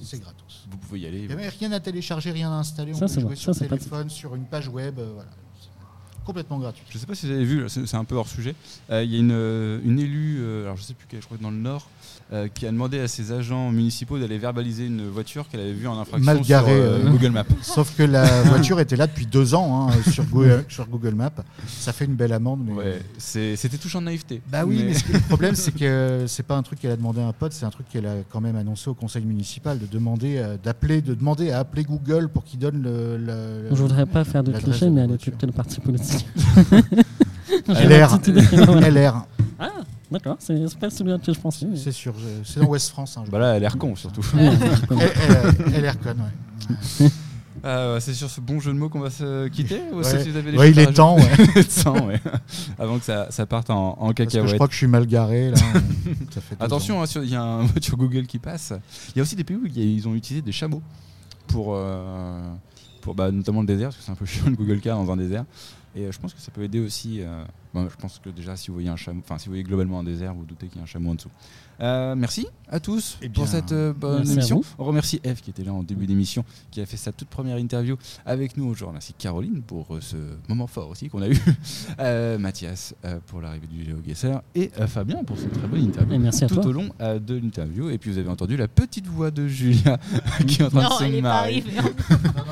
c'est gratos. Vous pouvez y aller. Il n'y a rien à télécharger, rien à installer. On Ça, peut c'est jouer sur Ça, téléphone, sur une page web. euh, voilà. Complètement gratuit. Je sais pas si vous avez vu, c'est un peu hors sujet. Euh, Il y a une, euh, une élue, euh, alors je sais plus quelle, je crois que dans le Nord, euh, qui a demandé à ses agents municipaux d'aller verbaliser une voiture qu'elle avait vue en infraction Mal garée, sur. Google Maps. Sauf que la voiture était là depuis deux ans hein, sur, Google, sur Google Maps. Ça fait une belle amende. Mais... Ouais, c'était touchant de naïveté. Bah oui, mais, ce que- le problème, c'est que c'est pas un truc qu'elle a demandé à un pote, c'est un truc qu'elle a quand même annoncé au conseil municipal de demander, euh, d'appeler, de demander à appeler Google pour qu'il donne le. le- Je voudrais pas faire de cliché, mais elle est quel parti politique LR. LR. Ah, d'accord, c'est pas celui que je pensais. mais- C'est sur, c'est dans Ouest France. Hein, je Bah là, elle a l'air con surtout. L- L- LR con, ouais. Euh, c'est sur ce bon jeu de mots qu'on va se quitter ou est-ce Ouais. vous avez des Ouais, choses il à est temps, ouais. rajouter Temps, ouais. Avant que ça, ça parte en, en Parce que je cacahuète. crois que je suis mal garé là. Ça fait deux ans. Attention, hein, sur- il y a un mot sur Google qui passe. Il y a aussi des pays où il y a- ils ont utilisé des chameaux pour, euh, pour bah, notamment le désert, parce que c'est un peu chiant le Google Car dans un désert. Et euh, je pense que ça peut aider aussi. Bon, je pense que déjà, si vous voyez un chameau, enfin, si vous voyez globalement un désert, vous doutez qu'il y a un chameau en dessous. Euh, merci à tous Eh pour bien, cette euh, bonne émission. On remercie Eve qui était là en début d'émission, qui a fait sa toute première interview avec nous aujourd'hui. Merci Caroline pour euh, ce moment fort aussi qu'on a eu. Euh, Mathias euh, pour l'arrivée du GeoGuessr et euh, Fabien pour cette très bonne interview Et merci à tout toi. au long euh, de l'interview. Et puis vous avez entendu la petite voix de Julia qui est en train Non, de se hein.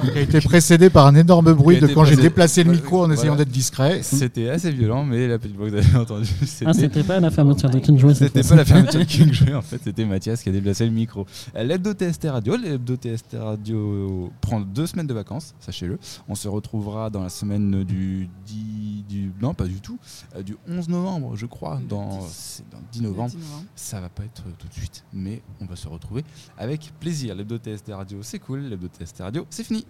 Qui a été précédé par un énorme bruit de quand j'ai déplacé le micro en essayant voilà. d'être discret. C'était assez violent, mais la petite voix que vous avez entendue, Ah, c'était. pas la fermeture de Kinjoy cette C'était pas la fermeture de King Jouet, en fait, c'était Mathias qui a déplacé le micro. Euh, L'hebdo TST Radio, l'hebdo TST Radio prend deux semaines de vacances, sachez-le. On se retrouvera dans la semaine du 10, du, non pas du tout, euh, du 11 novembre, je crois, dans, 10. c'est dans 10 novembre. 10 novembre. Ça va pas être tout de suite, mais on va se retrouver avec plaisir. L'hebdo TST Radio, c'est cool. L'hebdo TST Radio, c'est fini.